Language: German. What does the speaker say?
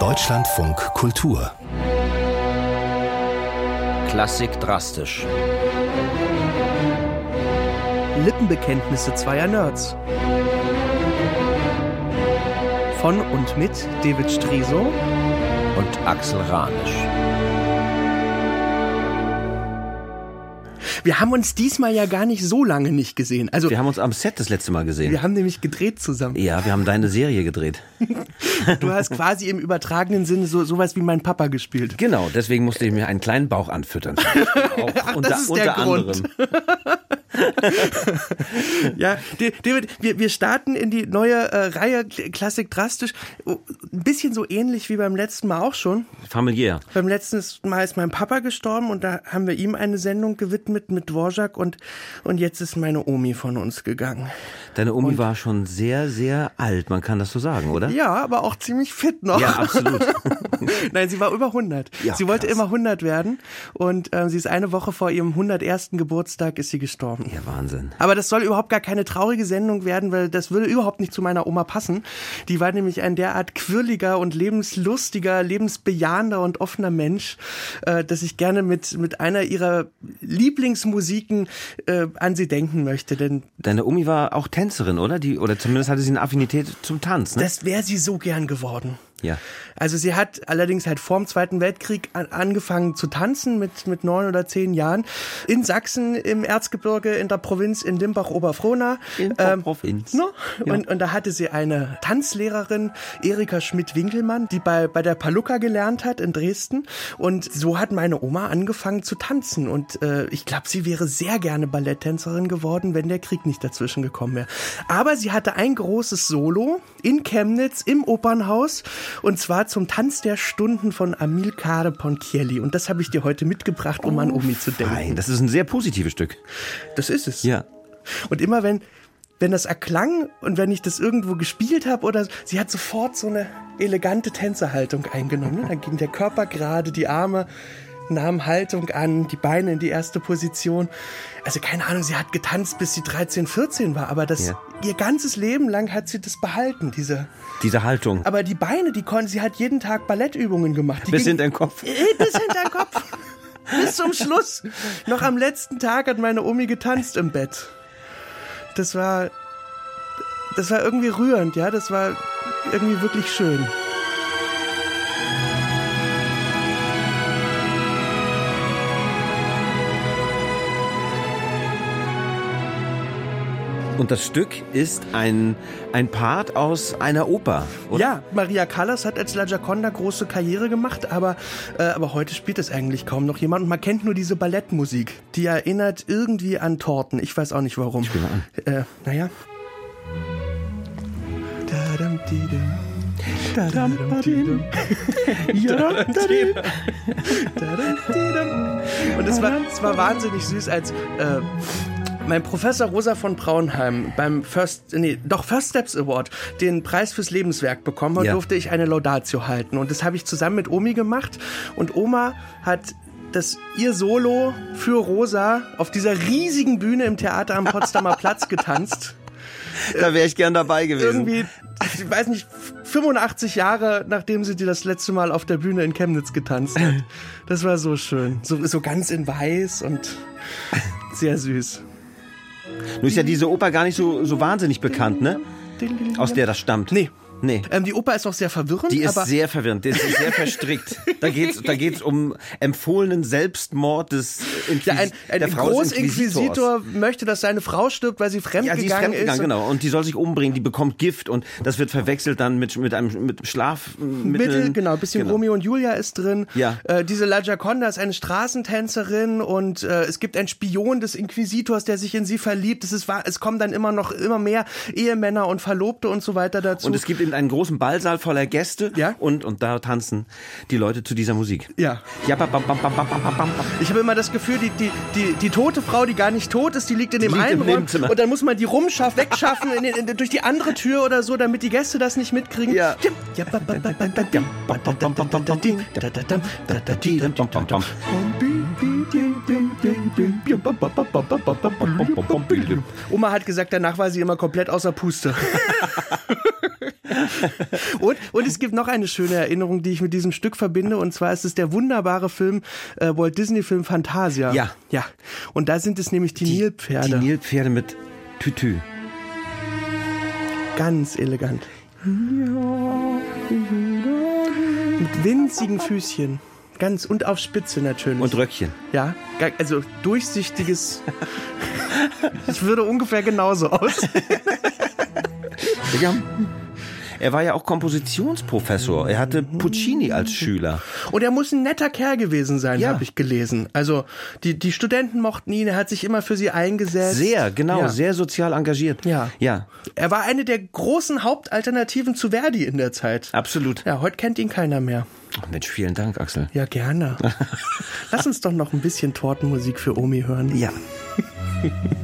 Deutschlandfunk Kultur. Klassik drastisch. Lippenbekenntnisse zweier Nerds. Von und mit David Striso und Axel Ranisch. Wir haben uns diesmal ja gar nicht so lange nicht gesehen. Also wir haben uns am Set das letzte Mal gesehen. Wir haben nämlich gedreht zusammen. Ja, wir haben deine Serie gedreht. du hast quasi im übertragenen Sinne so sowas wie mein Papa gespielt. Genau, deswegen musste ich mir einen kleinen Bauch anfüttern. Auch Ach, unter, das ist der Grund. ja, David, wir, wir starten in die neue äh, Reihe Klassik drastisch. Ein bisschen so ähnlich wie beim letzten Mal auch schon. Familiär. Beim letzten Mal ist mein Papa gestorben und da haben wir ihm eine Sendung gewidmet mit Dvorak und, und jetzt ist meine Omi von uns gegangen. Deine Omi und, war schon sehr, sehr alt, man kann das so sagen, oder? Ja, aber auch ziemlich fit noch. Ja, absolut. Nein, sie war über 100. Ja, sie wollte krass. immer 100 werden und äh, sie ist eine Woche vor ihrem 101. Geburtstag ist sie gestorben. Ja, Wahnsinn. Aber das soll überhaupt gar keine traurige Sendung werden, weil das würde überhaupt nicht zu meiner Oma passen. Die war nämlich ein derart quirliger und lebenslustiger, lebensbejahender und offener Mensch, äh, dass ich gerne mit, mit einer ihrer Lieblingsmusiken äh, an sie denken möchte. Denn Deine Omi war auch Tänzerin, oder? Die, oder zumindest hatte sie eine Affinität zum Tanz, ne? Das wäre sie so gern geworden. Ja. Also sie hat allerdings halt vor dem Zweiten Weltkrieg an, angefangen zu tanzen mit, mit neun oder zehn Jahren in Sachsen im Erzgebirge in der Provinz in Limbach-Oberfrohna. In der ähm, Provinz. No? Ja. Und, und da hatte sie eine Tanzlehrerin, Erika Schmidt-Winkelmann, die bei, bei der Paluca gelernt hat in Dresden. Und so hat meine Oma angefangen zu tanzen. Und äh, ich glaube, sie wäre sehr gerne Balletttänzerin geworden, wenn der Krieg nicht dazwischen gekommen wäre. Aber sie hatte ein großes Solo in Chemnitz im Opernhaus und zwar zum Tanz der Stunden von Amilcare Ponchielli. Und das habe ich dir heute mitgebracht, um oh, an Omi zu denken. Nein, das ist ein sehr positives Stück. Das ist es. Ja. Und immer wenn, wenn das erklang und wenn ich das irgendwo gespielt habe oder sie hat sofort so eine elegante Tänzerhaltung eingenommen. Dann ging der Körper gerade, die Arme nahm Haltung an, die Beine in die erste Position. Also keine Ahnung, sie hat getanzt, bis sie 13, 14 war, aber das ja. ihr ganzes Leben lang hat sie das behalten, diese diese Haltung. Aber die Beine, die konnte sie hat jeden Tag Ballettübungen gemacht. Die bis hinter den Kopf. Äh, bis hinter den Kopf. bis zum Schluss. Noch am letzten Tag hat meine Omi getanzt im Bett. Das war das war irgendwie rührend, ja, das war irgendwie wirklich schön. Und das Stück ist ein, ein Part aus einer Oper, oder? Ja, Maria Callas hat als La Gioconda große Karriere gemacht, aber, äh, aber heute spielt es eigentlich kaum noch jemand. Und man kennt nur diese Ballettmusik. Die erinnert irgendwie an Torten. Ich weiß auch nicht warum. Ich bin an. Äh, naja. Und es war, es war wahnsinnig süß, als äh, mein Professor Rosa von Braunheim beim First, nee, doch First Steps Award den Preis fürs Lebenswerk bekommen hat, ja. durfte ich eine Laudatio halten. Und das habe ich zusammen mit Omi gemacht. Und Oma hat das ihr Solo für Rosa auf dieser riesigen Bühne im Theater am Potsdamer Platz getanzt. Da wäre ich gern dabei gewesen. Irgendwie, ich weiß nicht, 85 Jahre nachdem sie die das letzte Mal auf der Bühne in Chemnitz getanzt hat. Das war so schön. So, so ganz in weiß und sehr süß. Nur ist ja diese Oper gar nicht so, so wahnsinnig bekannt, ne? Aus der das stammt. Nee. Nee. Ähm, die Oper ist auch sehr verwirrend. Die ist sehr verwirrend, die ist sehr verstrickt. Da geht's, da geht's um empfohlenen Selbstmord des Inquis ja, ein, ein der Frau Großinquisitor möchte, dass seine Frau stirbt, weil sie fremdgegangen ja, sie ist. Fremdgegangen, ist. genau. Und die soll sich umbringen, die bekommt Gift und das wird verwechselt dann mit, mit einem mit Schlafmittel. Mittel, genau, ein bisschen genau. Romeo und Julia ist drin. Ja. Äh, diese La Gioconda ist eine Straßentänzerin und äh, es gibt einen Spion des Inquisitors, der sich in sie verliebt. Es, ist, es kommen dann immer noch immer mehr Ehemänner und Verlobte und so weiter dazu. Und es gibt in einen großen Ballsaal voller Gäste ja? und, und da tanzen die Leute zu dieser Musik. Ja. ja bam, bam, bam, bam, bam, bam. Ich habe immer das Gefühl, die, die, die, die tote Frau, die gar nicht tot ist, die liegt in dem einen Raum und dann muss man die rumschaffen, wegschaffen in, in, in, durch die andere Tür oder so, damit die Gäste das nicht mitkriegen. Ja. Oma hat gesagt, danach war sie immer komplett außer Puste. Und, und es gibt noch eine schöne Erinnerung, die ich mit diesem Stück verbinde. Und zwar ist es der wunderbare Film, äh, Walt Disney-Film Fantasia. Ja. Ja. Und da sind es nämlich die, Die Nilpferde. Die Nilpferde mit Tütü. Ganz elegant. Mit winzigen Füßchen. Ganz und auf Spitze natürlich. Und Röckchen. ja, also durchsichtiges. Ich würde ungefähr genauso aus. Er war ja auch Kompositionsprofessor. Er hatte Puccini als Schüler. Und er muss ein netter Kerl gewesen sein, Ja. habe ich gelesen. Also die, die Studenten mochten ihn, er hat sich immer für sie eingesetzt. Sehr, genau, Ja. sehr sozial engagiert. Ja. Ja, Er war eine der großen Hauptalternativen zu Verdi in der Zeit. absolut. Ja, heute kennt ihn keiner mehr. Ach, Mensch, vielen Dank, Axel. Ja, gerne. Lass uns doch noch ein bisschen Tortenmusik für Omi hören. Ja.